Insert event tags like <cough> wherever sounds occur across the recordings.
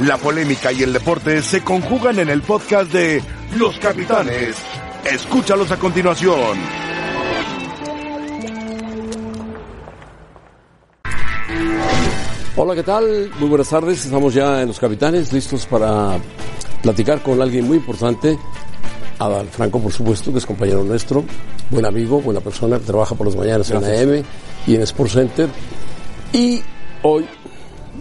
La polémica y el deporte se conjugan en el podcast de Los Capitanes. Escúchalos a continuación. Hola, ¿qué tal? Muy buenas tardes. Estamos ya en Los Capitanes, listos para platicar con alguien muy importante. Adal Franco, por supuesto, que es compañero nuestro, buen amigo, buena persona, trabaja por las mañanas en AM y en Sports Center. Y hoy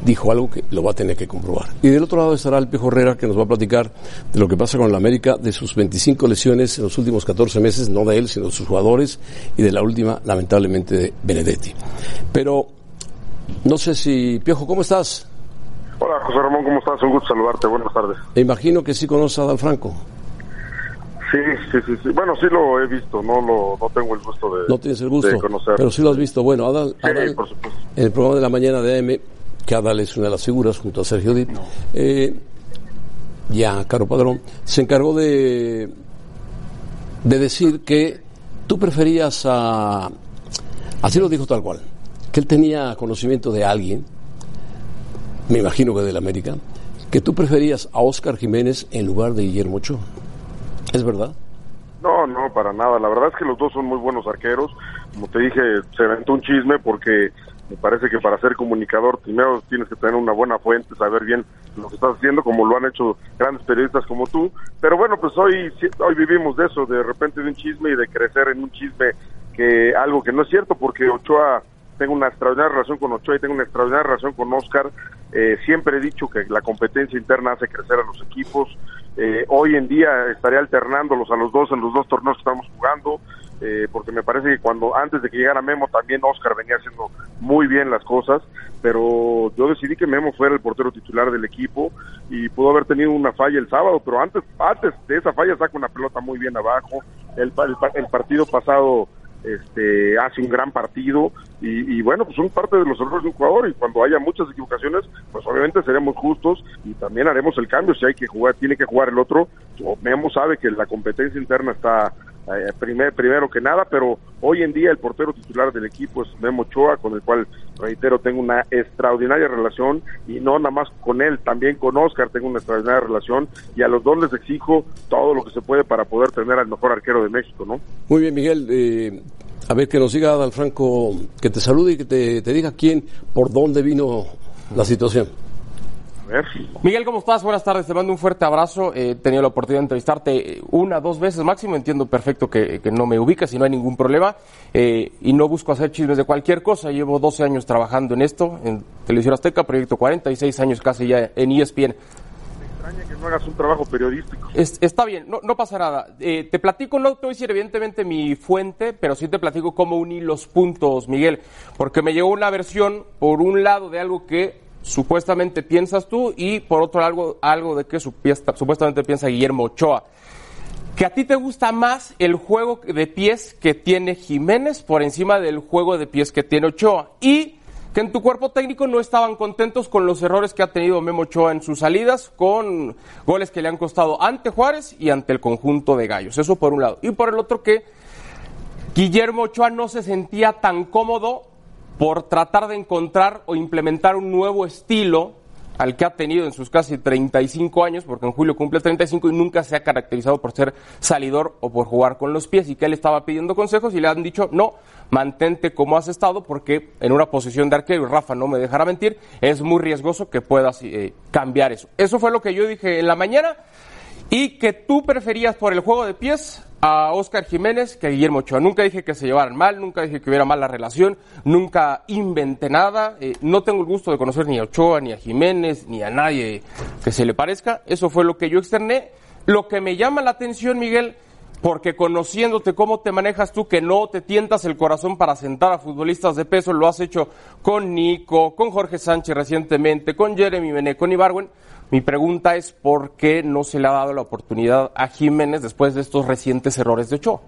dijo algo que lo va a tener que comprobar. Y del otro lado estará el Piojo Herrera, que nos va a platicar de lo que pasa con la América, de sus 25 lesiones en los últimos 14 meses, no de él, sino de sus jugadores, y de la última, lamentablemente, de Benedetti. Pero, no sé si, Piojo, ¿cómo estás? Hola, José Ramón, ¿cómo estás? Un gusto saludarte. Buenas tardes. Me imagino que sí conoces a Adal Franco. Sí, sí, sí, sí. Bueno, sí lo he visto, no lo, no tengo el gusto de, no tienes el gusto, de conocer. Pero sí lo has visto. Bueno, Adal, Sí, Adal, por supuesto. en el programa de la mañana de AM, que es una de las figuras junto a Sergio Dip, eh, ya Caro Padrón, se encargó de, de decir que tú preferías a, así lo dijo tal cual, que él tenía conocimiento de alguien, me imagino que del América, que tú preferías a Oscar Jiménez en lugar de Guillermo Ochoa. ¿Es verdad? No, no, para nada. La verdad es que los dos son muy buenos arqueros. Como te dije, se aventó un chisme porque me parece que para ser comunicador primero tienes que tener una buena fuente, saber bien lo que estás haciendo, como lo han hecho grandes periodistas como tú. Pero bueno, pues hoy, hoy vivimos de eso, de repente de un chisme y de crecer en un chisme que algo que no es cierto, porque Ochoa tengo una extraordinaria relación con Ochoa y tengo una extraordinaria relación con Oscar. Eh, siempre he dicho que la competencia interna hace crecer a los equipos. Eh, hoy en día estaré alternándolos a los dos en los dos torneos que estamos jugando, eh, porque me parece que cuando antes de que llegara Memo también Oscar venía haciendo muy bien las cosas, pero yo decidí que Memo fuera el portero titular del equipo y pudo haber tenido una falla el sábado, pero antes antes de esa falla saca una pelota muy bien abajo. El, el el partido pasado este hace un gran partido y, bueno pues son parte de los errores de un jugador y cuando haya muchas equivocaciones pues obviamente seremos justos y también haremos el cambio si hay que jugar tiene que jugar el otro Memo sabe que la competencia interna está eh, primer- primero que nada pero hoy en día el portero titular del equipo es Memo Ochoa con el cual reitero tengo una extraordinaria relación y no nada más con él también con Oscar tengo una extraordinaria relación y a los dos les exijo todo lo que se puede para poder tener al mejor arquero de México no Muy bien, Miguel. eh, a ver, que nos diga Adal Franco, que te salude y que te, te diga quién, por dónde vino la situación. Ver Miguel, ¿cómo estás? Buenas tardes, te mando un fuerte abrazo. Eh, He tenido la oportunidad de entrevistarte una, dos veces máximo. Entiendo perfecto que, que no me ubicas y no hay ningún problema. Eh, y no busco hacer chismes de cualquier cosa. Llevo 12 años trabajando en esto, en Televisión Azteca, Proyecto 46 años casi ya en ESPN. extraña que no hagas un trabajo periodístico. Es- está bien, no, no pasa nada. Eh, te platico, no te voy a decir evidentemente mi fuente, pero sí te platico cómo uní los puntos, Miguel, porque me llegó una versión, por un lado, de algo que supuestamente piensas tú y por otro algo, algo de que supuestamente piensa Guillermo Ochoa. Que a ti te gusta más el juego de pies que tiene Jiménez por encima del juego de pies que tiene Ochoa. Y que en tu cuerpo técnico no estaban contentos con los errores que ha tenido Memo Ochoa en sus salidas, con goles que le han costado ante Juárez y ante el conjunto de Gallos. Eso por un lado. Y por el otro que Guillermo Ochoa no se sentía tan cómodo por tratar de encontrar o implementar un nuevo estilo al que ha tenido en sus casi 35 años, porque en julio cumple 35 y nunca se ha caracterizado por ser salidor o por jugar con los pies, y que él estaba pidiendo consejos y le han dicho, no, mantente como has estado, porque en una posición de arquero, y Rafa no me dejará mentir, es muy riesgoso que puedas eh, cambiar eso. Eso fue lo que yo dije en la mañana, y que tú preferías por el juego de pies a Oscar Jiménez que a Guillermo Ochoa. Nunca dije que se llevaran mal, nunca dije que hubiera mala relación, nunca inventé nada. eh, no tengo el gusto de conocer ni a Ochoa, ni a Jiménez, ni a nadie que se le parezca. Eso fue lo que yo externé. Lo que me llama la atención, Miguel, porque conociéndote cómo te manejas tú, que no te tientas el corazón para sentar a futbolistas de peso, lo has hecho con Nico, con Jorge Sánchez recientemente, con Jeremy Bené, con Ibarwen. Mi pregunta es por qué no se le ha dado la oportunidad a Jiménez después de estos recientes errores de Ochoa.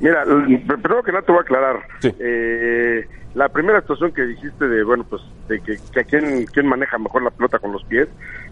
Mira, primero que nada te voy a aclarar. Sí. Eh, la primera situación que dijiste de, bueno, pues, de que, que quién, quién maneja mejor la pelota con los pies,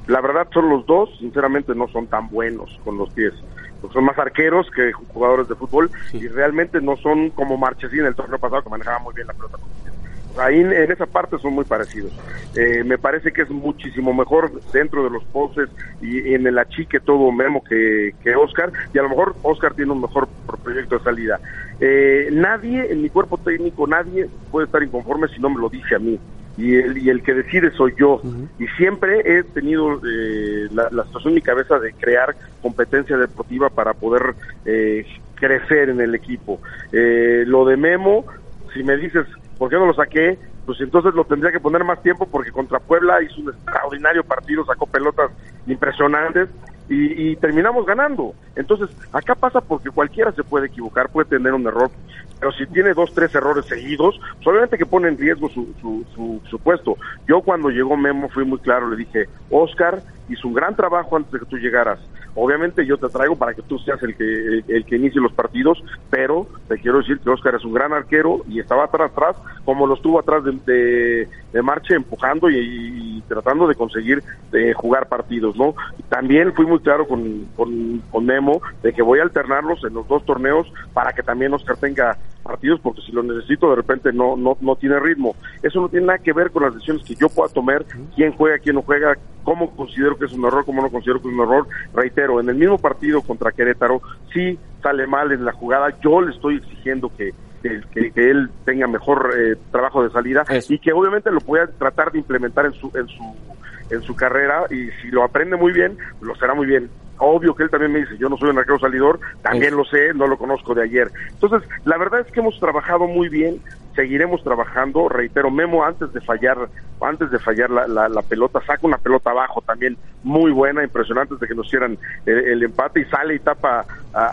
la verdad son los dos, sinceramente no son tan buenos con los pies. Porque son más arqueros que jugadores de fútbol y realmente no son como Marchesín el torneo pasado que manejaba muy bien la pelota con los pies. Ahí en, esa parte son muy parecidos. Eh, me parece que es muchísimo mejor dentro de los poses y, en el achique todo Memo que, que Oscar, y a lo mejor Oscar tiene un mejor proyecto de salida. Eh, nadie en mi cuerpo técnico, nadie puede estar inconforme si no me lo dice a mí y el, y el que decide soy yo. Y siempre he tenido eh, la, situación en mi cabeza de crear competencia deportiva para poder eh, crecer en el equipo. Eh, lo de Memo, si me dices, ¿por qué no lo saqué? Pues entonces lo tendría que poner más tiempo porque contra Puebla hizo un extraordinario partido, sacó pelotas impresionantes y, terminamos ganando. Entonces, acá pasa porque cualquiera se puede equivocar, puede tener un error, pero si tiene dos, tres errores seguidos, pues obviamente que pone en riesgo su, su, su, puesto. Yo cuando llegó Memo fui muy claro, le dije, Oscar hizo un gran trabajo antes de que tú llegaras. Obviamente yo te traigo para que tú seas el que, el, que inicie los partidos, pero te quiero decir que Oscar es un gran arquero y estaba atrás, atrás, como lo estuvo atrás de, de, Marche, empujando y, tratando de conseguir de jugar partidos, ¿no? También fui muy claro con, con, Memo de que voy a alternarlos en los dos torneos para que también Oscar tenga partidos, porque si lo necesito de repente no, no, no tiene ritmo. Eso no tiene nada que ver con las decisiones que yo pueda tomar, quién juega, quién no juega, cómo considero que es un error, cómo no considero que es un error. Reitero, en el mismo partido contra Querétaro, sí sale mal en la jugada, yo le estoy exigiendo que, que, que, él tenga mejor eh, trabajo de salida y que obviamente lo pueda tratar de implementar en su, en su en su carrera y si lo aprende muy bien, lo será muy bien. Obvio que él también me dice, yo no soy un arquero salidor, también lo sé, no lo conozco de ayer. Entonces, la verdad es que hemos trabajado muy bien, seguiremos trabajando, reitero, Memo antes de fallar, antes de fallar la, la, pelota, saca una pelota abajo también muy buena, impresionante de que nos hicieran el, empate y sale y tapa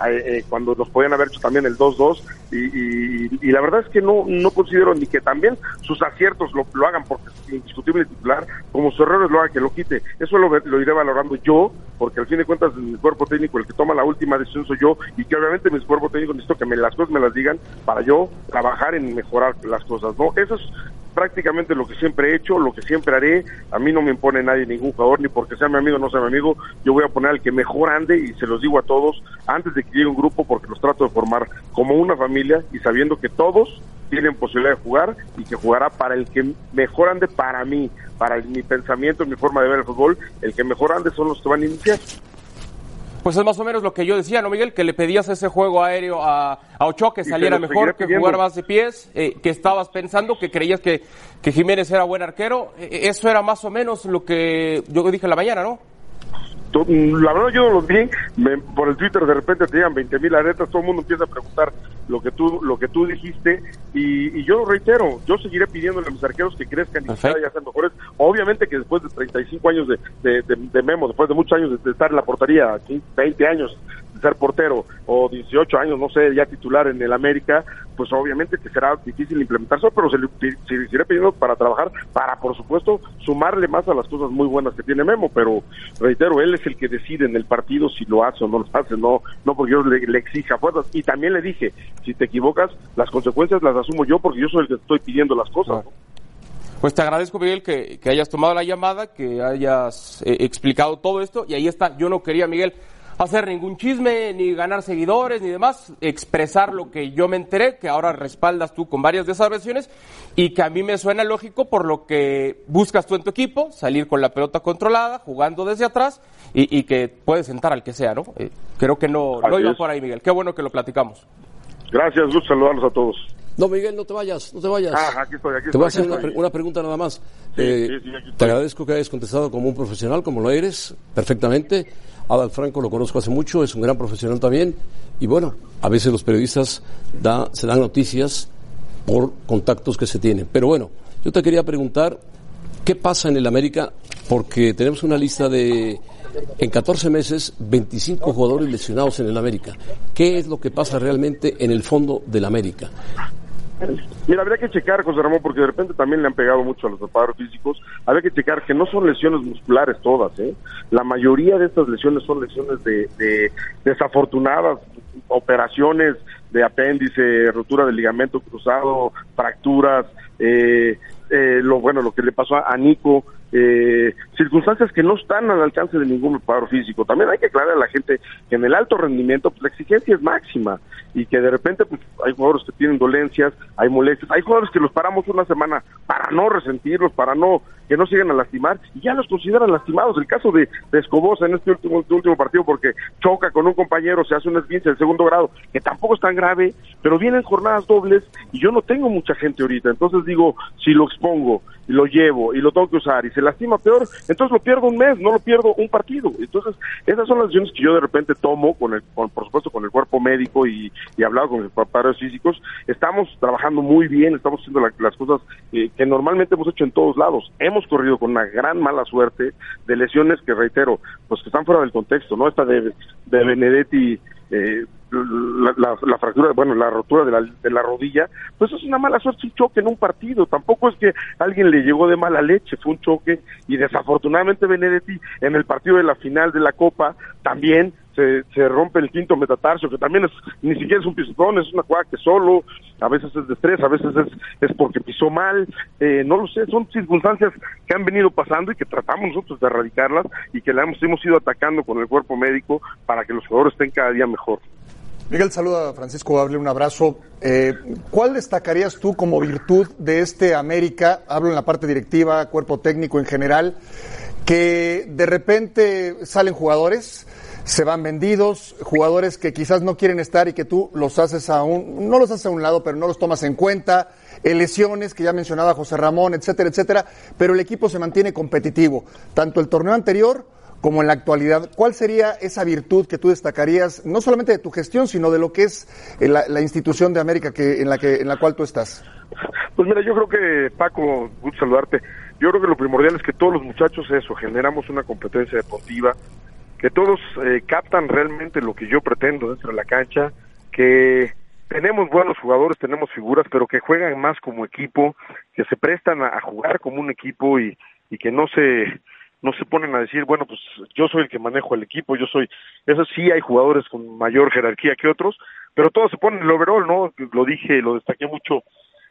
eh, cuando nos podían haber hecho también el 2-2 y, y, la verdad es que no, no considero ni que también sus aciertos lo, lo hagan porque es indiscutible titular, como sus errores lo hagan que lo quite, eso lo, lo iré valorando yo, porque al fin de cuentas mi cuerpo técnico el que toma la última decisión soy yo y que obviamente mi cuerpo técnico necesito que me, las cosas me las digan para yo trabajar en mejorar las cosas, ¿no? Eso es prácticamente lo que siempre he hecho, lo que siempre haré. A mí no me impone nadie, ningún jugador, ni porque sea mi amigo o no sea mi amigo. Yo voy a poner al que mejor ande y se los digo a todos antes de que llegue un grupo porque los trato de formar como una familia y sabiendo que todos tienen posibilidad de jugar y que jugará para el que mejor ande para mí, para mi pensamiento, mi forma de ver el fútbol. El que mejor ande son los que van a iniciar. Pues es más o menos lo que yo decía, ¿no, Miguel? Que le pedías ese juego aéreo a, a Ochoa que saliera mejor, que jugara más de pies, eh, que estabas pensando, que creías que, que Jiménez era buen arquero. E, e, eso era más o menos lo que yo dije en la mañana, ¿no? la verdad yo no los vi, por el Twitter de repente te llegan 20 mil aretas, todo el mundo empieza a preguntar lo que tú lo que tú dijiste y, yo reitero, yo seguiré pidiéndole a mis arqueros que crezcan y que sean mejores. Obviamente que después de 35 años de, de, Memo, después de muchos años de, estar en la portería, 20 años de ser portero o 18 años, no sé, ya titular en el América, pues obviamente que será difícil implementar eso, pero se, se seguiré pidiendo para trabajar, para por supuesto sumarle más a las cosas muy buenas que tiene Memo, pero reitero, él es el que decide en el partido si lo hace o no lo hace, no, no porque yo le, exija fuerzas. Y también le dije, si te equivocas, las consecuencias las asumo yo porque yo soy el que estoy pidiendo las cosas. Pues te agradezco, Miguel, que, hayas tomado la llamada, que hayas eh, explicado todo esto. Y ahí está, yo no quería, Miguel, hacer ningún chisme, ni ganar seguidores, ni demás, expresar lo que yo me enteré, que ahora respaldas tú con varias de esas versiones, y que a mí me suena lógico por lo que buscas tú en tu equipo, salir con la pelota controlada, jugando desde atrás, y, que puedes sentar al que sea, ¿no? Eh, creo que no, no iba por ahí, Miguel. Qué bueno que lo platicamos. Gracias, gusto saludarlos a todos. No, Miguel, no te vayas, no te vayas. Ah, aquí estoy, aquí te voy a hacer una, pregunta nada más. Eh, te agradezco que hayas contestado como un profesional, como lo eres, perfectamente. Adal Franco lo conozco hace mucho, es un gran profesional también. Y bueno, a veces los periodistas da, se dan noticias por contactos que se tienen. Pero bueno, yo te quería preguntar, ¿qué pasa en el América? Porque tenemos una lista de, en 14 meses, 25 jugadores lesionados en el América. ¿Qué es lo que pasa realmente en el fondo del América? Mira, habría que checar, José Ramón, porque de repente también le han pegado mucho a los preparadores físicos. Habría que checar que no son lesiones musculares todas, ¿eh? La mayoría de estas lesiones son lesiones de, desafortunadas, operaciones de apéndice, rotura del ligamento cruzado, fracturas, eh, eh, lo bueno, lo que le pasó a, Nico, eh, circunstancias que no están al alcance de ningún preparador físico. También hay que aclarar a la gente que en el alto rendimiento pues, la exigencia es máxima y que de repente pues, hay jugadores que tienen dolencias, hay molestias, hay jugadores que los paramos una semana para no resentirlos, para no que no sigan a lastimar y ya los consideran lastimados. El caso de, de Escobosa en este último, este último partido porque choca con un compañero, se hace un esguince del segundo grado, que tampoco es tan grave, pero vienen jornadas dobles y yo no tengo mucha gente ahorita. Entonces digo, si lo expongo y lo llevo y lo tengo que usar y se lastima peor, entonces lo pierdo un mes, no lo pierdo un partido. Entonces, esas son las decisiones que yo de repente tomo con el, con, por supuesto, con el cuerpo médico y, y hablado con los preparadores físicos. Estamos trabajando muy bien, estamos haciendo las cosas eh, que normalmente hemos hecho en todos lados. Hemos corrido con una gran mala suerte de lesiones que reitero, pues que están fuera del contexto, ¿no? Esta de, de Benedetti, eh, la, la, fractura, bueno, la rotura de la, de la rodilla, pues es una mala suerte, un choque en un partido, tampoco es que alguien le llegó de mala leche, fue un choque y desafortunadamente Benedetti en el partido de la final de la Copa también se, se rompe el quinto metatarso, que también es, ni siquiera es un pisotón, es una jugada que solo, a veces es de estrés, a veces es, es porque pisó mal, eh, no lo sé, son circunstancias que han venido pasando y que tratamos nosotros de erradicarlas y que la hemos, hemos ido atacando con el cuerpo médico para que los jugadores estén cada día mejor. Miguel, saluda a Francisco Hable, un abrazo. Eh, ¿Cuál destacarías tú como virtud de este América? Hablo en la parte directiva, cuerpo técnico en general, que de repente salen jugadores, se van vendidos, jugadores que quizás no quieren estar y que tú los haces a un, no los haces a un lado, pero no los tomas en cuenta, lesiones que ya mencionaba José Ramón, etcétera, etcétera, pero el equipo se mantiene competitivo. Tanto el torneo anterior como en la actualidad. ¿Cuál sería esa virtud que tú destacarías, no solamente de tu gestión, sino de lo que es la, la institución de América que, en, la que, en la cual tú estás? Pues mira, yo creo que, Paco, gusto saludarte. Yo creo que lo primordial es que todos los muchachos, eso, generamos una competencia deportiva, que todos eh, captan realmente lo que yo pretendo dentro de la cancha, que tenemos buenos jugadores, tenemos figuras, pero que juegan más como equipo, que se prestan a, a jugar como un equipo y, y que no se no se ponen a decir, bueno, pues yo soy el que manejo el equipo, yo soy, eso sí hay jugadores con mayor jerarquía que otros, pero todos se ponen el overall, ¿no? Lo dije, lo destaqué mucho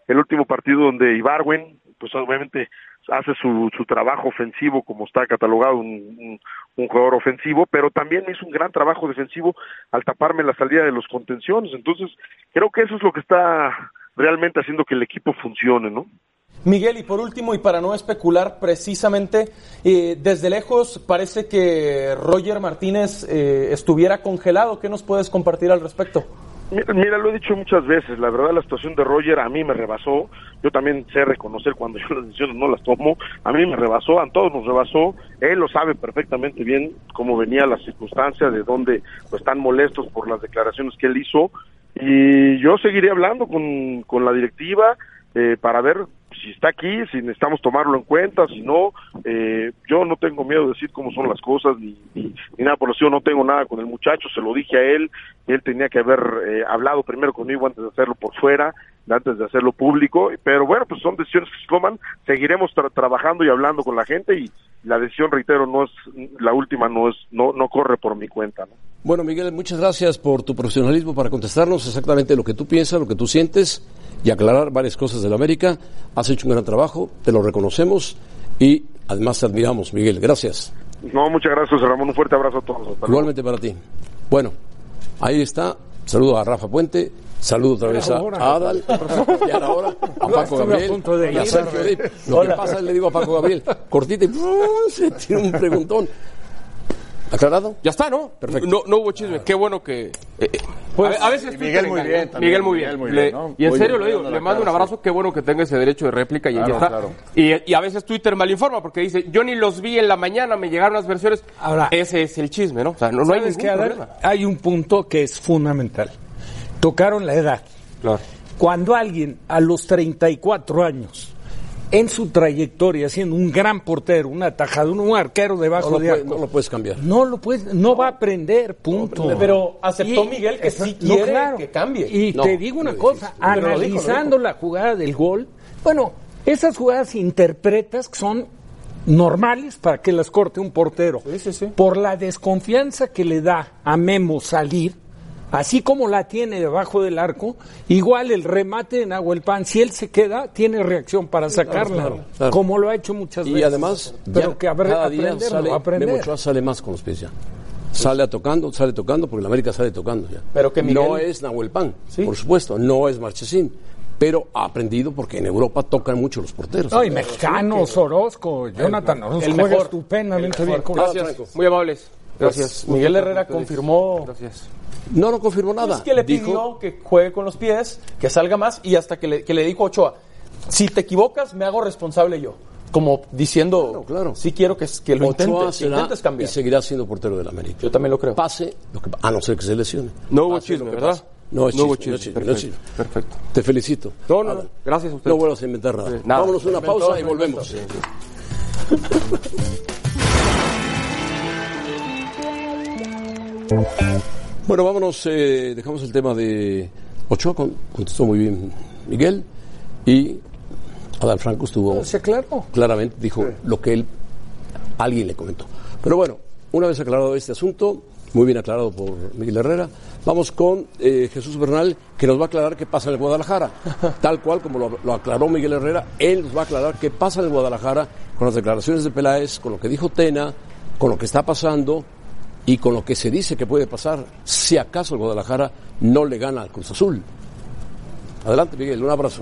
el último partido donde Ibarwen, pues obviamente hace su, su trabajo ofensivo como está catalogado un, un, jugador ofensivo, pero también hizo un gran trabajo defensivo al taparme la salida de los contenciones. Entonces, creo que eso es lo que está realmente haciendo que el equipo funcione, ¿no? Miguel, y por último, y para no especular precisamente, eh, desde lejos parece que Roger Martínez eh, estuviera congelado. ¿Qué nos puedes compartir al respecto? Mira, lo he dicho muchas veces, la verdad la situación de Roger a mí me rebasó, yo también sé reconocer cuando <laughs> yo las decisiones no las tomo, a mí me rebasó, a todos nos rebasó, él lo sabe perfectamente bien cómo venía la circunstancia, de dónde pues, están molestos por las declaraciones que él hizo, y yo seguiré hablando con, con la directiva eh, para ver si está aquí, si necesitamos tomarlo en cuenta, si no, eh, yo no tengo miedo de decir cómo son las cosas, ni, ni, ni nada por eso, no tengo nada con el muchacho, se lo dije a él, él tenía que haber eh, hablado primero conmigo antes de hacerlo por fuera, antes de hacerlo público, pero bueno, pues son decisiones que se toman, seguiremos tra trabajando y hablando con la gente y la decisión, reitero, no es, la última no es, no, no corre por mi cuenta, ¿no? Bueno, Miguel, muchas gracias por tu profesionalismo para contestarnos exactamente lo que tú piensas, lo que tú sientes y aclarar varias cosas de la América. Has hecho un gran trabajo, te lo reconocemos y además te admiramos, Miguel. Gracias. No, muchas gracias, Ramón. Un fuerte abrazo a todos. Hasta Igualmente para ti. Bueno, ahí está. Saludo a Rafa Puente. Saludo otra vez a Adal, y ahora a Paco Gabriel y a Sergio Dip. Lo que pasa es le digo a Paco Gabriel, cortita y se tira un preguntón. ¿Aclarado? Ya está, ¿no? Perfecto. No, no hubo chisme. Qué bueno que. eh, eh, Pues, a, a veces Miguel Twitter muy bien también, Miguel muy bien. Miguel muy Le- bien, ¿no? Y en Muy serio bien, lo digo, le mando un abrazo. Qué bueno que tenga ese derecho de réplica y Claro, ya está. claro. Y, y a veces Twitter malinforma porque dice, yo ni los vi en la mañana, me llegaron las versiones. Ahora- Ese es el chisme, ¿no? O sea, no, no hay ¿Sabes ningún problema. Hay un punto que es fundamental. Tocaron la edad. Claro. Cuando alguien a los 34 años, en su trayectoria, siendo un gran portero, un atajador, un arquero debajo No lo, de puede- no lo puedes cambiar. no lo puede, no va a aprender, punto. Pero aceptó Miguel que sí quiere que cambie. Y No, te digo una cosa, Pero lo dijo, lo analizando la jugada del gol, bueno, esas jugadas interpretas que son normales para que las corte un portero. Sí, sí, sí. Por la desconfianza que le da a Memo salir, así como la tiene debajo del arco, igual el remate en Pan, si él se queda, tiene reacción para sacarla, claro, claro. como lo ha hecho muchas Y veces. además, pero ya que apre- cada día sale, aprender. Memo sale más con los pies ya. Sale a tocando, sale tocando, porque la América sale tocando ya. Pero que Miguel- No es Nahuel Pan, Sí. por supuesto, no es Marchesín, pero ha aprendido porque en Europa tocan mucho los porteros. No, y mexicanos, Orozco, Jonathan Orozco el juega mejor. estupendamente bien. con- Gracias, muy amables. Gracias. Miguel Herrera confirmó Gracias. No, no confirmó nada. Es que le Dijo- pidió que juegue con los pies, que salga más y hasta que le, que le dijo a Ochoa, si te equivocas me hago responsable yo. Como diciendo, Claro, claro. sí quiero que, que lo Ochoa intentes, que será intentes y cambiar. seguirá siendo portero del América. Yo también lo creo. Pase, lo que, a no ser que se lesione. No hubo lo chisme, ¿verdad? pase. No es No chisme, no chisme. Perfecto, chisme. perfecto. Te felicito. No, no, Ahora, no. Gracias a ustedes. No vuelvas a inventar nada. Sí, nada. Vámonos a una Inventó, pausa y volvemos. sí. <laughs> Bueno, vámonos, eh, dejamos el tema de Ochoa, con- contestó muy bien Miguel, y Adal Franco estuvo Sí, claro. claramente, dijo lo que él, alguien le comentó. Pero bueno, una vez aclarado este asunto, muy bien aclarado por Miguel Herrera, vamos con eh, Jesús Bernal, que nos va a aclarar qué pasa en el Guadalajara. <laughs> Tal cual como lo, lo aclaró Miguel Herrera, él nos va a aclarar qué pasa en el Guadalajara con las declaraciones de Peláez, con lo que dijo Tena, con lo que está pasando y con lo que se dice que puede pasar si acaso el Guadalajara no le gana al Cruz Azul. Adelante, Miguel, un abrazo.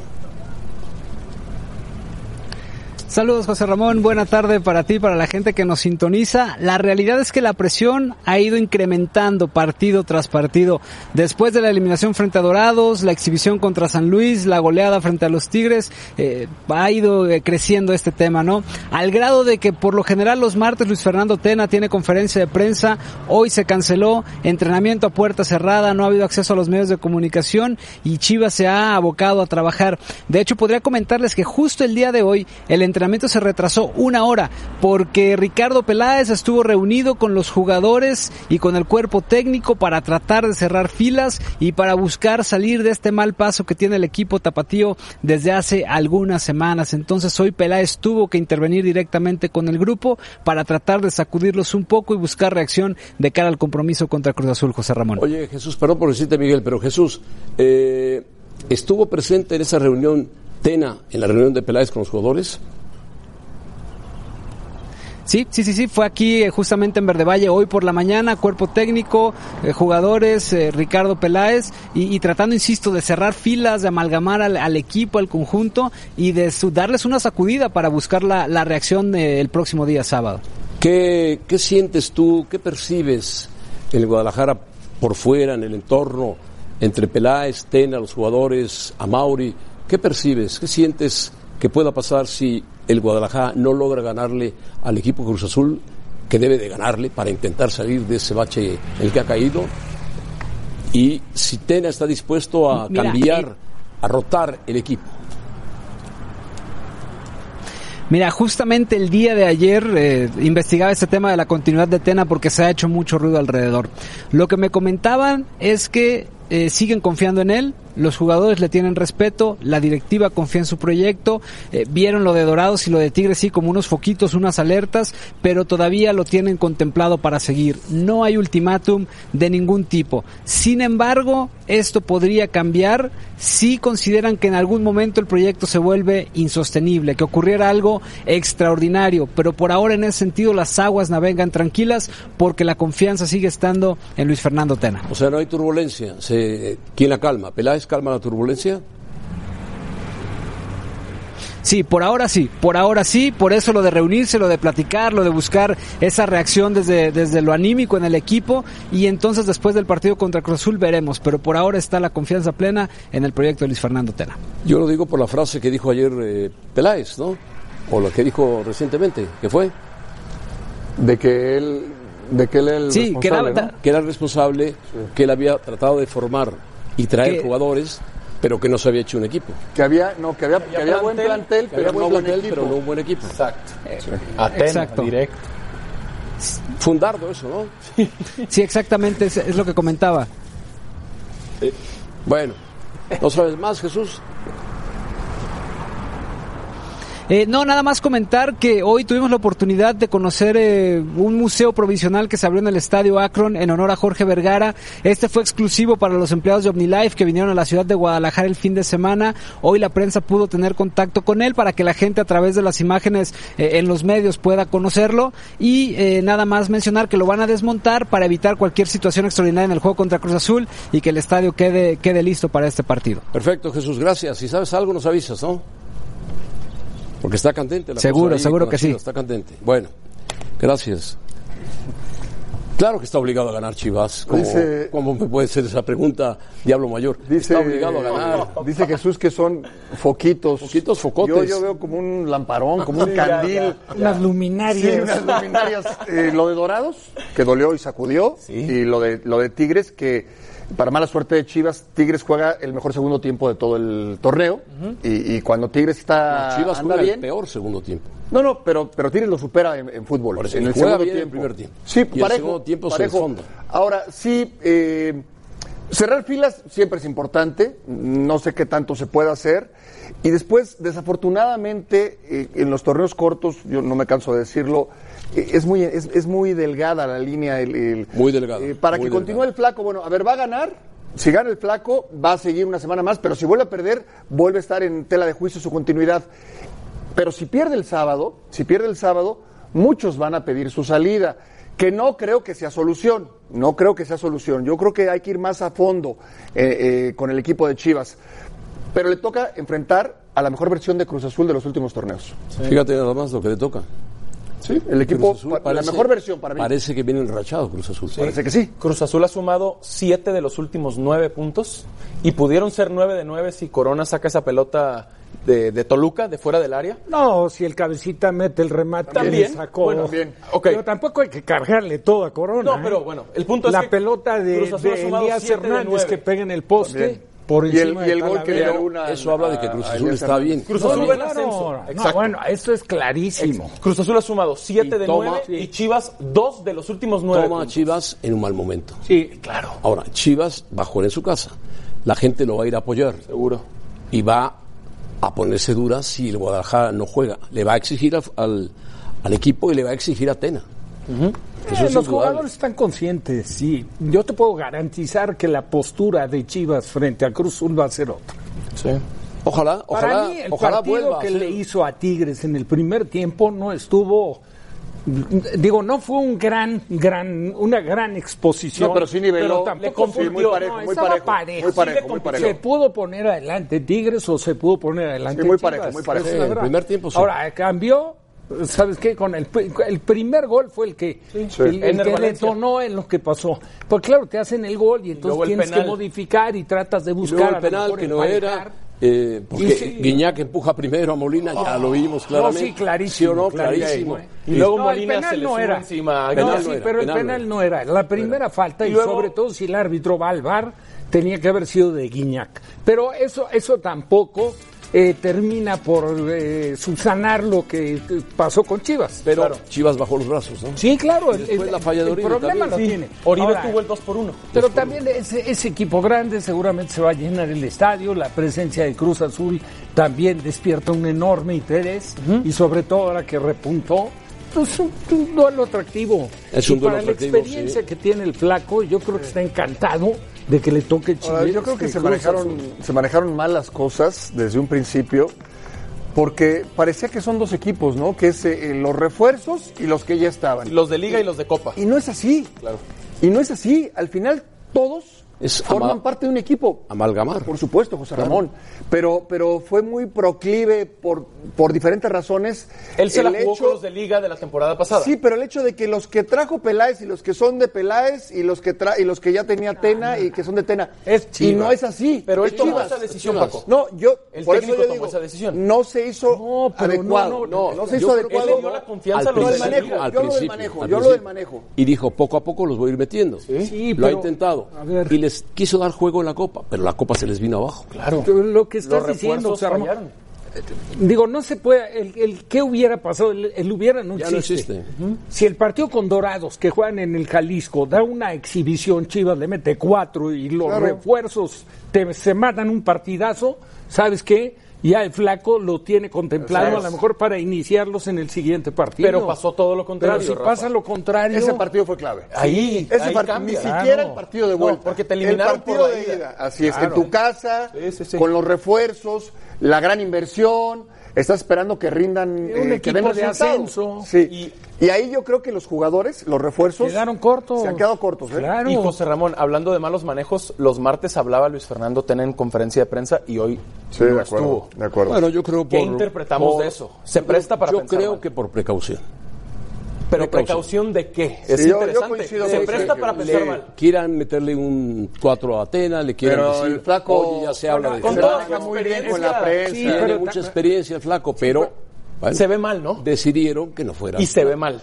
Saludos José Ramón, buena tarde para ti, para la gente que nos sintoniza. La realidad es que la presión ha ido incrementando partido tras partido. Después de la eliminación frente a Dorados, la exhibición contra San Luis, la goleada frente a los Tigres, eh, ha ido eh, creciendo este tema, ¿no? Al grado de que por lo general los martes Luis Fernando Tena tiene conferencia de prensa, hoy se canceló, entrenamiento a puerta cerrada, no ha habido acceso a los medios de comunicación y Chivas se ha abocado a trabajar. De hecho, podría comentarles que justo el día de hoy el entrenamiento se retrasó una hora porque Ricardo Peláez estuvo reunido con los jugadores y con el cuerpo técnico para tratar de cerrar filas y para buscar salir de este mal paso que tiene el equipo tapatío desde hace algunas semanas. Entonces hoy Peláez tuvo que intervenir directamente con el grupo para tratar de sacudirlos un poco y buscar reacción de cara al compromiso contra Cruz Azul, José Ramón. Oye, Jesús, perdón por decirte, Miguel, pero Jesús, eh, ¿estuvo presente en esa reunión Tena, en la reunión de Peláez con los jugadores? Sí, sí, sí, sí, fue aquí eh, justamente en Verde Valle hoy por la mañana, cuerpo técnico, eh, jugadores, eh, Ricardo Peláez, y, tratando, insisto, de cerrar filas, de amalgamar al, equipo, al conjunto, y de darles una sacudida para buscar la, la reacción el próximo día sábado. ¿Qué, ¿Qué sientes tú, qué percibes en el Guadalajara por fuera, en el entorno, entre Peláez, Tena, los jugadores, Amauri? ¿Qué percibes? ¿Qué sientes que pueda pasar si el Guadalajara no logra ganarle al equipo Cruz Azul, que debe de ganarle para intentar salir de ese bache en el que ha caído? Y si Tena está dispuesto a Mira, cambiar, eh, a rotar el equipo. Mira, justamente el día de ayer eh, investigaba este tema de la continuidad de Tena porque se ha hecho mucho ruido alrededor. Lo que me comentaban es que eh, siguen confiando en él, los jugadores le tienen respeto, la directiva confía en su proyecto, eh, vieron lo de Dorados y lo de Tigres sí como unos foquitos, unas alertas, pero todavía lo tienen contemplado para seguir. No hay ultimátum de ningún tipo. Sin embargo, esto podría cambiar si consideran que en algún momento el proyecto se vuelve insostenible, que ocurriera algo extraordinario, pero por ahora en ese sentido las aguas navegan tranquilas porque la confianza sigue estando en Luis Fernando Tena. O sea, no hay turbulencia. Se, ¿Quién la calma? ¿Peláez calma la turbulencia? Sí, por ahora sí, por ahora sí, por eso lo de reunirse, lo de platicar, lo de buscar esa reacción desde, desde lo anímico en el equipo y entonces después del partido contra Cruz Azul veremos, pero por ahora está la confianza plena en el proyecto de Luis Fernando Tena. Yo lo digo por la frase que dijo ayer eh, Peláez, ¿no? O lo que dijo recientemente, que fue De que él, de que él es el Sí, que era- responsable, ¿no? que era el responsable, que él había tratado de formar y traer Que- jugadores, pero que no se había hecho un equipo. Que había, no, que había, que había buen plantel, pero había no buen buen plantel, equipo. pero no un buen equipo. Exacto. Exacto. directo. Fundardo eso, ¿no? <laughs> Sí, exactamente, es, es lo que comentaba. Bueno, ¿no sabes más, Jesús? Eh, no, nada más comentar que hoy tuvimos la oportunidad de conocer eh, un museo provisional que se abrió en el Estadio Akron en honor a Jorge Vergara. Este fue exclusivo para los empleados de OmniLife que vinieron a la ciudad de Guadalajara el fin de semana. Hoy la prensa pudo tener contacto con él para que la gente a través de las imágenes eh, en los medios pueda conocerlo y eh, nada más mencionar que lo van a desmontar para evitar cualquier situación extraordinaria en el juego contra Cruz Azul y que el estadio quede, quede listo para este partido. Perfecto, Jesús, gracias. Si sabes algo, nos avisas, ¿no? Porque está candente la Seguro, cosa ahí seguro que sí. Está candente. Bueno, gracias. Claro que está obligado a ganar Chivas. ¿Cómo, Dice- cómo me puede ser esa pregunta, Diablo Mayor? Dice, está obligado a ganar. Dice Jesús que son foquitos. Foquitos, focotes. Yo, yo veo como un lamparón, como un candil. Las Sí, luminarias. unas luminarias. Eh, lo de Dorados, que dolió y sacudió. Y lo de, lo de Tigres, que para mala suerte de Chivas, Tigres juega el mejor segundo tiempo de todo el torneo. y, y cuando Tigres está Chivas anda juega el peor segundo tiempo. No, no, pero, pero Tigres lo supera en, en fútbol. Por eso, en el juega segundo bien el tiempo. primer tiempo. Sí, Y el parejo. segundo tiempo se parejo. Ahora, sí, eh, cerrar filas siempre es importante. No sé qué tanto se puede hacer. Y después, desafortunadamente, eh, en los torneos cortos, yo no me canso de decirlo, eh, es muy, es, es muy delgada la línea. El, el- Muy delgada, eh, para muy que continúe delgada. el flaco, bueno, a ver, va a ganar. Si gana el flaco, va a seguir una semana más, pero si vuelve a perder, vuelve a estar en tela de juicio su continuidad. Pero si pierde el sábado, si pierde el sábado, muchos van a pedir su salida, que no creo que sea solución, no creo que sea solución. Yo creo que hay que ir más a fondo eh, eh, con el equipo de Chivas. Pero le toca enfrentar a la mejor versión de Cruz Azul de los últimos torneos. Fíjate nada más lo que le toca. Sí, el equipo, Cruz Azul pa- parece- la mejor versión para mí. Parece que viene enrachado Cruz Azul. Parece que sí. Cruz Azul ha sumado siete de los últimos nueve puntos y pudieron ser nueve de nueve si Corona saca esa pelota de, de Toluca, de fuera del área. No, si el cabecita mete el remate, También, sacó. bueno, bien. ok. Pero tampoco hay que cargarle todo a Corona. No, pero ¿eh? bueno, el punto es La que pelota de, Cruz Azul de Elías de Hernández que pega en el poste También. Por Y el, encima y el de gol que le da una. Eso habla de que Cruz Azul está bien. Cruz Azul no, va en claro. ascenso. No, bueno, esto es clarísimo. Cruz Azul ha sumado siete Y de toma- nueve y Chivas dos de los últimos nueve. Toma a. Chivas en un mal momento. Sí, claro. Ahora, Chivas va a jugar en su casa. La gente lo va a ir a apoyar. Seguro. Y va a ponerse dura si el Guadalajara no juega. Le va a exigir al, al- al equipo y le va a exigir a Tena. Eso Eh, los jugadores están conscientes, sí. Yo te puedo garantizar que la postura de Chivas frente a Cruz Azul va a ser otra. Sí. Ojalá, Para ojalá, mí, el ojalá partido vuelva. que le hizo a Tigres en el primer tiempo no estuvo. Digo, no fue un gran, gran, una gran exposición. No, pero sí niveló. tampoco Sí, fue- muy parejo, no, muy parejo, parejo. muy parejo, Sí muy parejo. Se pudo poner adelante Tigres o se pudo poner adelante Sí, muy Chivas. parejo, muy parejo. El primer tiempo sí. Ahora, cambió. ¿Sabes qué? Con el, el primer gol fue el que, el, el que detonó en lo que pasó. Pues claro, te hacen el gol y entonces el tienes que penal. modificar y tratas de Y buscar luego el penal que no era. eh, porque Y sí. Guiñac empuja primero a Molina, ya lo vimos claramente. No, sí, clarísimo. ¿Sí o no? clarísimo. Clarísimo. Y luego No, el Molina penal se le no era. encima No, Penal sí, era, pero el penal no penal era. no era. La primera falta, y, Y luego- sobre todo si el árbitro va al VAR, tenía que haber sido de Guiñac. Pero eso, eso tampoco eh, termina por eh, subsanar lo que eh, pasó con Chivas. Pero Chivas bajó los brazos, ¿no? Sí, claro. El, después el- la falla de el Oribe problema también. lo Sí. tiene. Oribe Ahora, tuvo el 2 por 1. pero también ese, ese equipo grande seguramente se va a llenar el estadio, la presencia de Cruz Azul también despierta un enorme interés y sobre todo ahora que repuntó, pues un, un duelo atractivo. Es y un duelo para atractivo, la experiencia sí. que tiene el flaco, yo creo que está encantado de que le toque Ahora, Chile. yo creo que se manejaron, se manejaron mal las cosas desde un principio, porque parecía que son dos equipos, ¿no? Que es eh, los refuerzos y los que ya estaban. Los de Liga y los de Copa. Y no es así. Y no es así. Al final todos Es forman parte de un equipo. Amalgamar. Por supuesto, José Ramón. Pero, pero fue muy proclive por, por diferentes razones. Él se la el jugó hecho- con los de Liga de la temporada pasada. Sí, pero el hecho de que los que trajo Peláez y los que son de Peláez y los que tra y los que ya tenía Tena y que son de Tena. Es y no es así. Pero él Es tomó Chivas. esa decisión, Chivas. Paco. No, yo El por eso técnico yo tomó digo, esa decisión. No se hizo No, pero adecuado. no, no, se yo hizo adecuado. él le dio la confianza no, la manejo. Al yo hablo del manejo. Yo hablo del manejo. Y dijo, poco a poco los voy a ir metiendo. Sí, lo ha intentado. a ver. Y les quiso dar juego en la Copa, pero la Copa se les vino abajo. Claro. Lo que estás Los diciendo. Digo, no se puede, el, el qué hubiera pasado, el, el hubiera no Ya existe. no existe. Si el partido con Dorados, que juegan en el Jalisco, da una exhibición, Chivas le mete cuatro y los refuerzos te, se matan un partidazo, ¿sabes qué? Ya el flaco lo tiene contemplado a lo mejor para iniciarlos en el siguiente partido. Pero pasó todo lo contrario. Pero si Rafa. pasa lo contrario. Ese partido fue clave. Ahí, Ese ahí part- cambia. Ni siquiera Claro. el partido de No, vuelta. porque te eliminaron El partido por la de ida. ida. Así es, en tu casa, Sí, sí, sí. con los refuerzos, la gran inversión, estás esperando que rindan, eh, Un que equipo de ascenso. Sí. Y, ahí yo creo que los jugadores, los refuerzos, Quedaron cortos. se han quedado cortos. ¿eh? Claro. Y José Ramón, hablando de malos manejos, los martes hablaba Luis Fernando Tena en conferencia de prensa y hoy Sí, no de acuerdo. estuvo. De acuerdo. Bueno, yo creo ¿Qué por... interpretamos por- de eso? ¿Se presta para Yo pensar creo mal? que por precaución. Pero precaución. de qué? Es Sí, yo- yo interesante. Se presta Sergio. para pensar Le mal. quieran meterle un 4 a Atena, le quieran Pero decir, el flaco- oye, ya se habla de con se toda Fernando". su maneja muy bien con la experiencia. prensa. Sí, Tiene pero mucha experiencia flaco, pero bueno, Se ve mal, ¿no? decidieron que no fuera. Y se ve mal.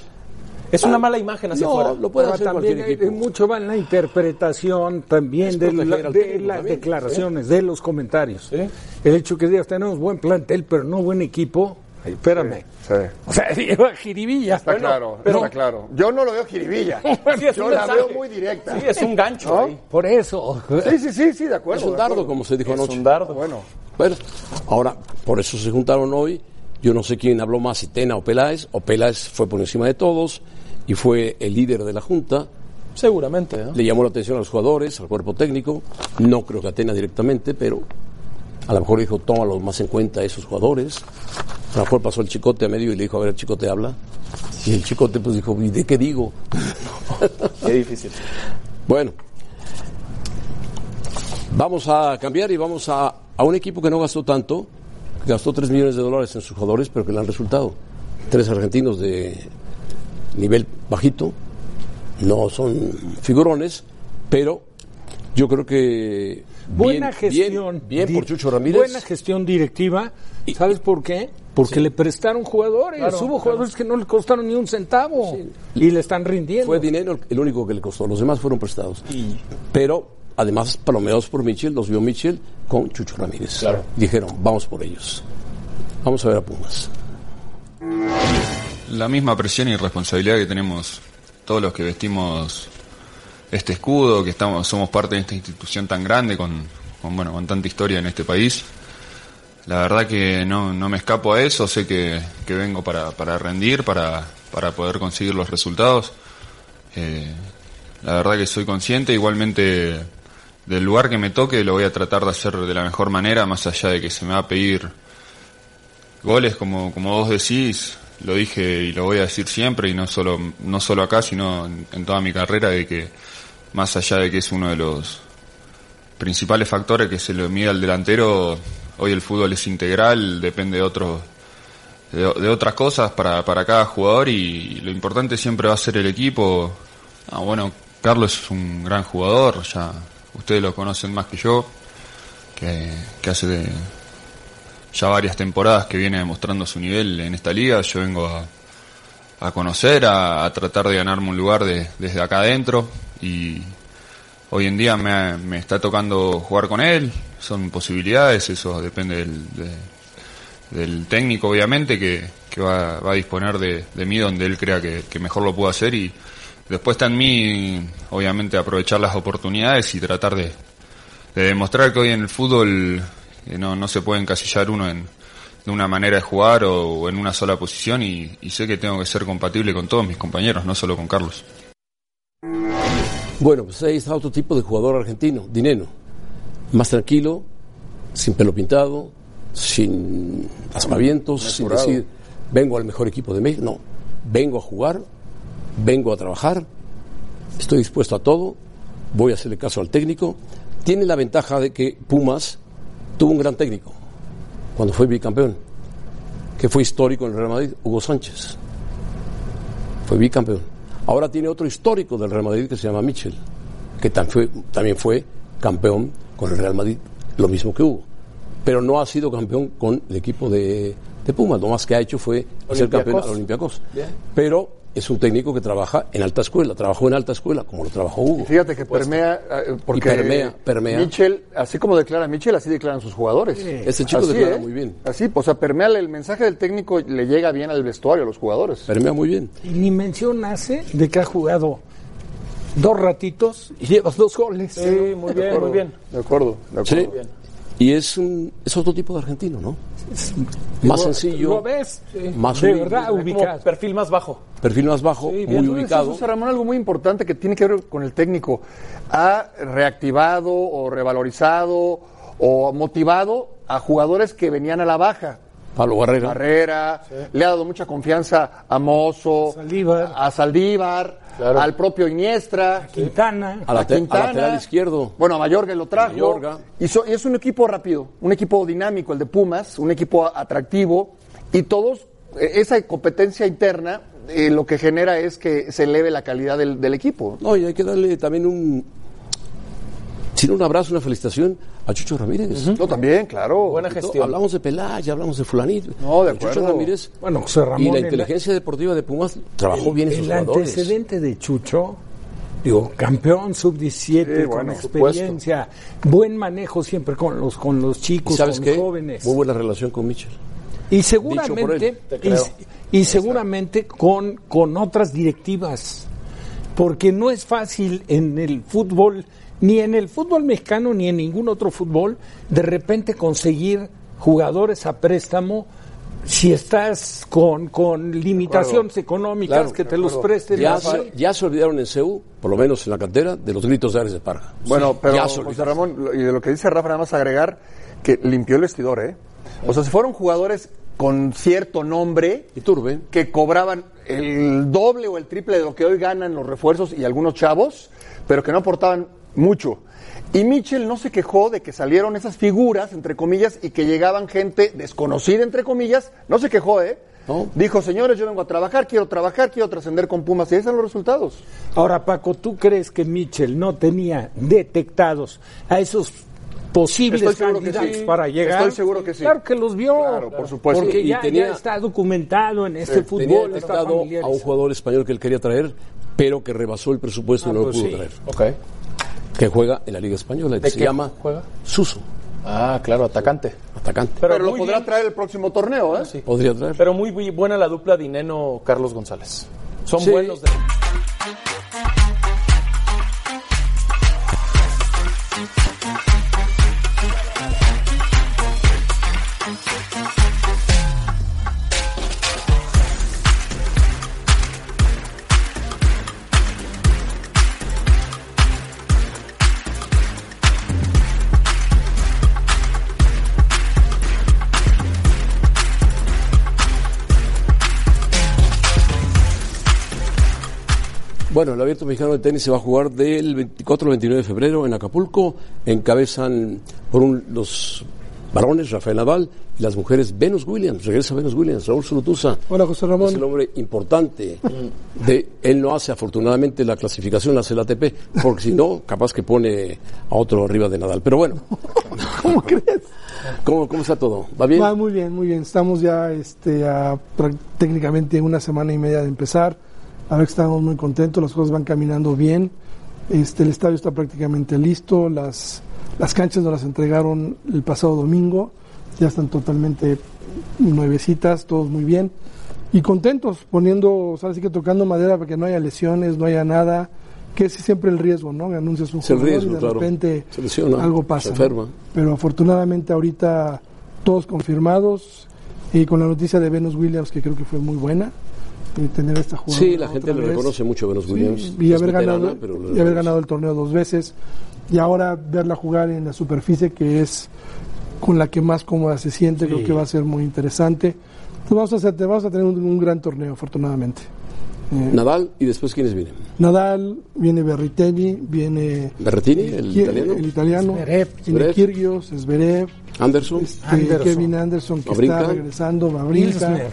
Es una mala imagen hacia no, afuera. lo puede hacer también cualquier equipo. mucho va en la interpretación también de, la- de las también, declaraciones, de los comentarios. Sí. El hecho que digas tenemos buen plantel, pero no buen equipo. Ay, espérame. Sí. O sea, <laughs> jiribilla. Está claro, está claro. Yo no lo veo jiribilla. <laughs> Sí, es Yo la mensaje. veo muy directa. Sí, es un gancho ¿No? ahí. Por eso. Sí, sí, sí, sí, de acuerdo. Es un dardo, acuerdo. como se dijo Es anoche. un dardo. Bueno, Bueno, ahora, por eso se juntaron hoy. Yo no sé quién habló más, si Tena o Peláez. O Peláez fue por encima de todos y fue el líder de la Junta. Seguramente, ¿no? Le llamó la atención a los jugadores, al cuerpo técnico. No creo que a Tena directamente, pero a lo mejor dijo, tómalos más en cuenta a esos jugadores. A lo mejor pasó el chicote a medio y le dijo, a ver, el chicote habla. Y el chicote pues dijo, ¿y de qué digo? Qué difícil. Bueno, vamos a cambiar y vamos a, a un equipo que no gastó tanto, que gastó 3 millones de dólares en sus jugadores, pero que le han resultado. Tres argentinos de nivel bajito, no son figurones, pero yo creo que Buena bien, gestión. bien, bien por Chucho Ramírez. Buena gestión directiva. ¿Sabes por qué? Porque le prestaron jugadores. Hubo jugadores que no le costaron ni un centavo. Y le están rindiendo. Fue dinero el único que le costó, los demás fueron prestados. Pero además, palomeados por Mitchell, los vio Mitchell con Chucho Ramírez. Dijeron, vamos por ellos. Vamos a ver a Pumas. La misma presión y responsabilidad que tenemos todos los que vestimos este escudo, que estamos, somos parte de esta institución tan grande con, con, bueno, con tanta historia en este país. La verdad que no, no me escapo a eso, sé que, que vengo para, para rendir, para, para poder conseguir los resultados. Eh, la verdad que soy consciente, igualmente del lugar que me toque lo voy a tratar de hacer de la mejor manera, más allá de que se me va a pedir goles, como, como vos decís, lo dije y lo voy a decir siempre, y no solo, no solo acá, sino en, en toda mi carrera, de que más allá de que es uno de los principales factores que se le mide al delantero, hoy el fútbol es integral, depende de otros de, otras cosas para, para cada jugador y lo importante siempre va a ser el equipo. Ah, bueno, Carlos es un gran jugador, ya ustedes lo conocen más que yo, que, hace de- ya varias temporadas que viene demostrando su nivel en esta liga. Yo vengo a, a conocer, a, tratar de ganarme un lugar de- desde acá adentro y hoy en día me, está tocando jugar con él. Son posibilidades, eso depende del, de- del técnico obviamente que, va, a disponer de, de mí donde él crea que, mejor lo puedo hacer y después está en mí obviamente aprovechar las oportunidades y tratar de, de demostrar que hoy en el fútbol eh, no, no se puede encasillar uno en de una manera de jugar o, en una sola posición y sé que tengo que ser compatible con todos mis compañeros, no solo con Carlos. Bueno, pues ahí está otro tipo de jugador argentino, Dineno. Más tranquilo, sin pelo pintado, sin aspavientos, sin decir, vengo al mejor equipo de México. No, vengo a jugar, vengo a trabajar, estoy dispuesto a todo, voy a hacerle caso al técnico. Tiene la ventaja de que Pumas tuvo un gran técnico cuando fue bicampeón, que fue histórico en el Real Madrid, Hugo Sánchez. Fue bicampeón. Ahora tiene otro histórico del Real Madrid que se llama Michel, que también fue campeón con el Real Madrid, lo mismo que Hugo. Pero no ha sido campeón con el equipo de, de Pumas. Lo más que ha hecho fue ser campeón al Olympiacos. Pero es un técnico que trabaja en alta escuela, trabajó en alta escuela, como lo trabajó Hugo. Fíjate que permea, eh, porque Y permea, permea. Michel, así como declara Michel, así declaran sus jugadores. Ese chico Así, declara ¿eh? muy bien. Así, o sea, permea el mensaje del técnico, le llega bien al vestuario, a los jugadores. Permea muy bien. Y ni mención hace de que ha jugado dos ratitos y lleva dos goles. Sí, muy bien, muy bien. De acuerdo, de acuerdo. Sí. Y es, un, es otro tipo de argentino, ¿no? Más Lo- sencillo. Lo ves, eh, más de humilde, verdad, Como ubicado. perfil más bajo. Perfil más bajo, Sí, muy ubicado. José Ramón, algo muy importante que tiene que ver con el técnico. Ha reactivado o revalorizado o motivado a jugadores que venían a la baja. Pablo Barrera. Barrera, le ha dado mucha confianza a Mozo, Saldívar. a Saldívar, al propio Iniestra, Quintana. A la a te- a Quintana. lateral izquierdo. Bueno, a Mayorga lo trajo. Mayorga. Y, so- y es un equipo rápido, un equipo dinámico, el de Pumas, un equipo atractivo. Y todos, eh, esa competencia interna, eh, lo que genera es que se eleve la calidad del, del equipo. No, y hay que darle también un. Sin un abrazo, una felicitación a Chucho Ramírez. No, también, claro. Buena gestión. Hablamos de Pelaya, hablamos de Fulanito. No, de Chucho acuerdo. Ramírez. Bueno, José Ramón, Y la el- inteligencia deportiva de Pumas trabajó bien en sus El jugadores. antecedente de Chucho, digo, campeón sub-17, Sí, con experiencia, buen manejo siempre con los, con los ¿Y chicos, sabes con qué? los jóvenes. Muy buena relación con Mitchell. Y seguramente, él. Y, y seguramente con, con otras directivas, porque no es fácil en el fútbol, ni en el fútbol mexicano, ni en ningún otro fútbol, de repente conseguir jugadores a préstamo si estás con, con limitaciones económicas Claro, que te los presten. Ya se, ya se olvidaron en CEU, por lo menos en la cantera, de los gritos de Ares de Parga. Bueno, Sí, pero ya se José olvidaron. Ramón, y de lo que dice Rafa, nada más agregar que limpió el vestidor, ¿eh? O sea, si fueron jugadores con cierto nombre Y Turbe. que cobraban el doble o el triple de lo que hoy ganan los refuerzos y algunos chavos, pero que no aportaban mucho. Y Mitchell no se quejó de que salieron esas figuras, entre comillas, y que llegaban gente desconocida, entre comillas. No se quejó, ¿eh? No. Dijo, señores, yo vengo a trabajar, quiero trabajar, quiero trascender con Pumas. Y ahí están los resultados. Ahora, Paco, ¿tú crees que Mitchell no tenía detectados a esos posibles Estoy seguro que candidatos sí. para llegar? Estoy seguro que sí. Claro que los vio. Claro, por supuesto. Porque Y ya, tenía- ya está documentado en este Tenía fútbol. está detectado a un jugador español que él quería traer, pero que rebasó el presupuesto y no pues lo pudo sí. traer. Ok. Que juega en la Liga Española, ¿De se qué llama juega? Suso, Ah, claro, atacante. atacante. Pero, Pero lo podrá bien. traer el próximo torneo, ¿eh? Sí. Podría traer. Pero muy, muy buena la dupla Dineno-Carlos González. Son Sí. buenos. De... Bueno, el Abierto Mexicano de Tenis se va a jugar del 24 al 29 de febrero en Acapulco. Encabezan por un, los varones Rafael Nadal y las mujeres Venus Williams. Regresa Venus Williams, Raúl Surutusa. Hola, José Ramón. Es el hombre importante. De, él no hace afortunadamente la clasificación, hace el ATP, porque si no, capaz que pone a otro arriba de Nadal. Pero bueno, <laughs> ¿Cómo crees? ¿cómo, cómo está todo? ¿Va bien? Va muy bien, muy bien. Estamos ya este, a una semana y media de empezar. A ver que estamos muy contentos, las cosas van caminando bien. Este, el estadio está prácticamente listo, las, las canchas nos las entregaron el pasado domingo, ya están totalmente nuevecitas, todos muy bien. Y contentos, poniendo, ¿sabes? Así que tocando madera para que no haya lesiones, no haya nada, que es siempre el riesgo, ¿no? Que anuncias un Es el jugador riesgo, y de claro. repente Se lesiona, algo pasa. se ¿no? enferma. Pero afortunadamente ahorita todos confirmados y con la noticia de Venus Williams que creo que fue muy buena tener esta jugadora Sí, la gente le vez. reconoce mucho a Venus Williams. Sí, y haber veterana, ganado pero lo y haber ganado el torneo dos veces y ahora verla jugar en la superficie que es con la que más cómoda se siente creo que va a ser muy interesante Entonces vamos a hacer vamos a tener un, un gran torneo afortunadamente Eh, Nadal y después quiénes vienen. Nadal viene Berritelli viene Berrettini, el italiano. el italiano Zverev. Zverev. Kyrgios Zverev Anderson. este, Anderson. Kevin Anderson que está regresando, Babrinka, Isner.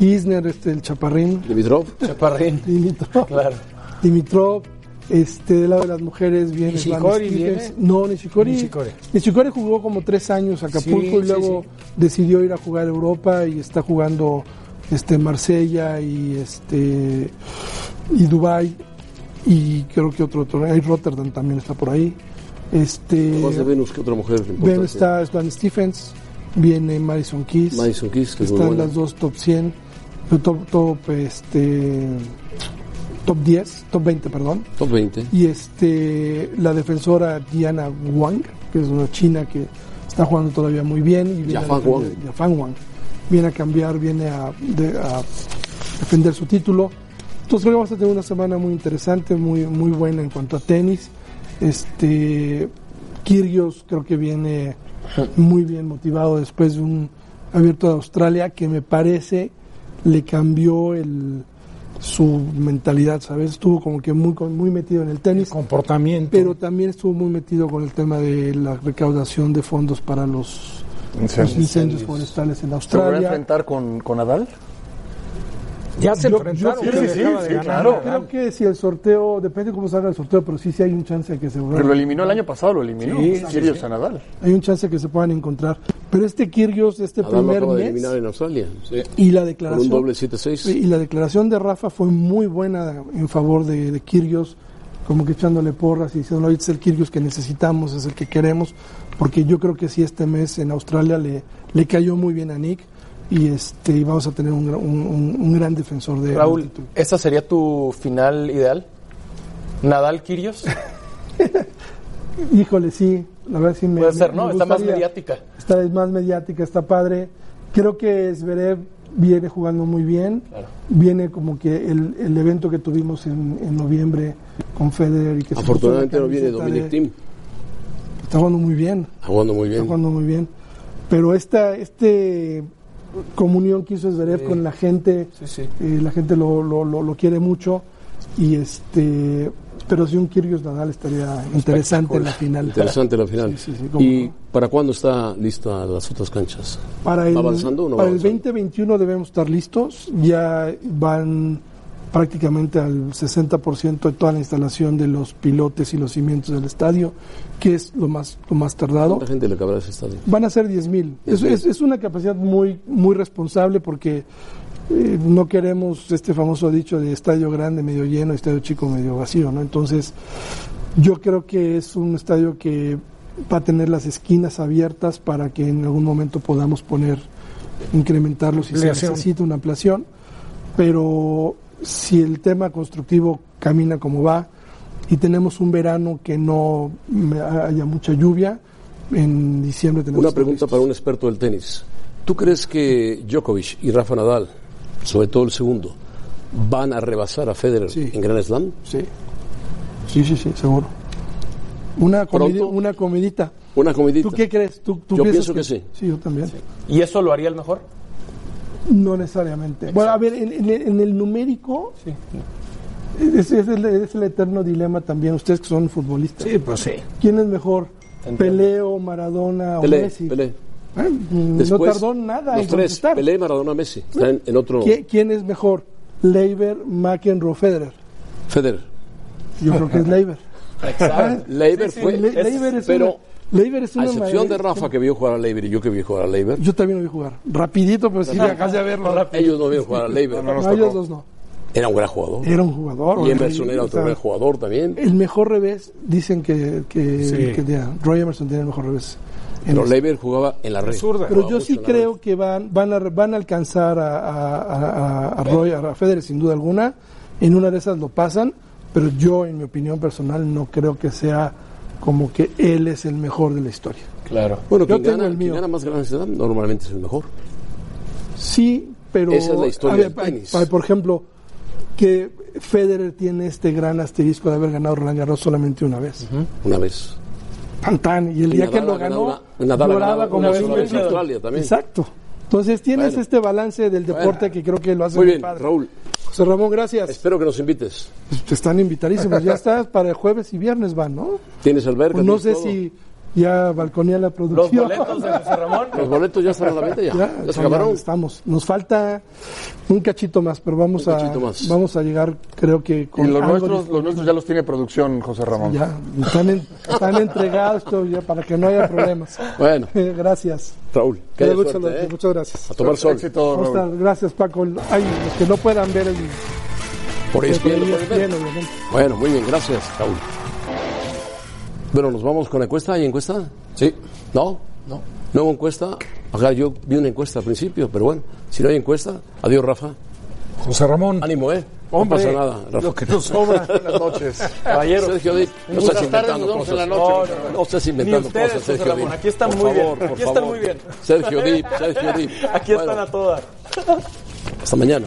Isner, este, el chaparrín, Dimitrov. Chaparrín. <laughs> Dimitrov, Claro. Dimitrov, este, del lado de las mujeres viene Nishikori viene. No, Nishikori. Nishikori. Nishikori jugó como tres años a Acapulco Sí, y luego sí. decidió ir a jugar a Europa y está jugando este Marsella y este y Dubai y creo que otro torneo, y Rotterdam también está por ahí. Este Más de Venus que otra mujer. Ven importante. está Svan Stephens, viene Madison Keys. Madison Keys, que es muy están buena. las dos top 100, eh, top, top, este, top 10, top 20, perdón. Top 20. Y este, la defensora Diana Wang, que es una china que está jugando todavía muy bien. Y viene a Yafan defender- Wang. Yafan Wang. Viene a cambiar, viene a, de- a defender su título. Entonces creo que vamos a tener una semana muy interesante, muy, muy buena en cuanto a tenis. Este Kyrgios creo que viene muy bien motivado después de un abierto de Australia que me parece le cambió el, su mentalidad, ¿sabes? Estuvo como que muy, con- muy metido en el tenis, Comportamiento. pero también estuvo muy metido con el tema de la recaudación de fondos para los los incendios, forestales en ¿Se volverá a Australia. enfrentar con, con Nadal? Ya se Yo- enfrentaron. yo- sí, sí, de sí, claro. Creo que si el sorteo, depende cómo salga el sorteo, pero sí, sí hay un chance de que se vuelva. Pero lo eliminó el año pasado, lo eliminó. Sí, sí, Kyrgios sí. a Nadal. Hay un chance que se puedan encontrar. Pero este Kyrgios, este Nadal lo primer acaba de mes, eliminar en Australia. y la Con un declaración doble 7-6. y la declaración de Rafa fue muy buena en favor de, de Kyrgios, como que echándole porras y diciendo, "Oye, este es el Kyrgios que necesitamos, es el que queremos, porque yo creo que sí este mes en Australia le, le cayó muy bien a Nick y este y vamos a tener un, gran- un- un- gran defensor de Raúl, título. ¿esa sería tu final ideal? ¿Nadal Kirios? <laughs> Híjole, sí, la verdad sí me Puede ser, me ¿no? Está más mediática. Está es más mediática, está padre. Creo que Zverev viene jugando muy bien. Claro. Viene como que el, el evento que tuvimos en, en noviembre con Federer y que Afortunadamente no viene Dominic de- Thiem. Está jugando muy bien, Está jugando muy está bien. jugando muy bien. Pero esta este comunión que hizo Zverev con la gente, Sí, sí. eh, la gente lo, lo, lo, lo quiere mucho y este pero si un Kyrgios Nadal estaría interesante en la final. Interesante la final. Sí, sí, sí, cómo ¿Y no. para cuándo está lista las otras canchas? Para el, ¿Va avanzando o no va para el avanzando? 2021 debemos estar listos. Ya van prácticamente al 60% de toda la instalación de los pilotes y los cimientos del estadio, que es lo más, lo más tardado. ¿Cuánta gente le cabrá a ese estadio? Van a ser 10.000. Es, 10,000. es, es una capacidad muy, muy responsable porque eh, no queremos este famoso dicho de estadio grande medio lleno, estadio chico medio vacío, ¿no? Entonces, yo creo que es un estadio que va a tener las esquinas abiertas para que en algún momento podamos poner, incrementarlo si se necesita una ampliación, pero si el tema constructivo camina como va y tenemos un verano que no haya mucha lluvia, en diciembre tenemos Una pregunta listos. para un experto del tenis. ¿Tú crees que Djokovic y Rafa Nadal, sobre todo el segundo, van a rebasar a Federer Sí. en Grand Slam? Sí, sí, sí, sí, seguro. Una, comidi- una comidita. Una comidita. ¿Tú qué crees? ¿Tú, tú Yo piensas pienso que sí. Sí, yo también. ¿Y eso lo haría el mejor? No necesariamente. Bueno, a ver, en, en- en el numérico, es, es el, es el eterno dilema también. Ustedes que son futbolistas. Sí, pues sí. ¿Quién es mejor? ¿Peleo, Maradona o Messi? Pelé. Eh, no tardó nada los en tres. Pelé, Maradona, Messi. Están en otro... ¿Qui- ¿Quién es mejor? ¿Leiber, McEnroe, Federer? Federer. Yo creo que es <laughs> Leiber. <laughs> Leiber fue... Le- Leiber es pero, una- Leiber es a excepción de. Rafa, que vio jugar a Leiber y yo que vi jugar a Leiber, Yo también lo vi jugar. Rapidito, pero sí, acabas de verlo. ellos no vieron jugar a Leiber. <laughs> No, ellos dos no. Era un gran jugador. Era un jugador. Y Emerson era otro gran jugador también. El mejor revés, dicen que, que, Sí. que ya, Roy Emerson tiene el mejor revés. En Pero. Leiber jugaba en la red. Pero Jugaba yo sí creo que van, van, a, van a alcanzar a, a, a- a Roy, a Federer sin duda alguna. En una de esas lo pasan, pero yo, en mi opinión personal, no creo que sea como que él es el mejor de la historia. Claro. Bueno, Yo tengo gana, el quien mío. gana más Grand Slam normalmente es el mejor. Sí, pero. Esa es la historia ver, del tenis. Por ejemplo, que Federer tiene este gran asterisco de haber ganado Roland Garros solamente una vez. Una vez. Tan, tan, y el Y día Nadal que lo ganó, Nadal como una vez en. Australia también. Exacto. Entonces tienes Bueno. este balance del deporte que creo que lo hace Muy muy bien, padre. Raúl. José Ramón, gracias. Espero que nos invites. Te están invitadísimos. Ya <laughs> estás para el jueves y viernes van, ¿no? Tienes alberca. Pues no sé todo. si ya balconía la Los producción. boletos de José Ramón. Los boletos ya están a la venta ya. Ya, Ya, se ya acabaron. estamos. Nos falta un cachito más, pero vamos Un a más. vamos a llegar, creo que con Y los algo nuestros, los nuestros ya los tiene producción, José Ramón. Ya, están, en- están entregados todo ya para que no haya problemas. <laughs> Bueno, <laughs> gracias. Raúl, que mucho suerte, ¿eh? Muchas gracias. A tomar sol. Éxito, Raúl. estar- gracias, Paco. Ay, los que no puedan ver el Por eso ESPN, obviamente. Bueno, muy bien, gracias, Raúl. Bueno, nos vamos con la encuesta. ¿Hay encuesta? Sí. ¿No? No. ¿No hubo encuesta? Acá yo vi una encuesta al principio, pero bueno, si no hay encuesta, adiós, Rafa. José Ramón. Ánimo, ¿eh? no pasa nada. Rafa. Lo que nos sobra. Buenas noches. <laughs> Caballero. Sergio Dip, no Buenas estás tardes, inventando nos vemos en la cosas. noche. No, no, no. No estás Ni inventando ustedes, cosas, José Sergio Ramón. Dip. Aquí están Por muy bien. favor, por Aquí están favor. muy bien. Sergio Dip, <laughs> Sergio Dip. Aquí Bueno, están a todas. <laughs> Hasta mañana.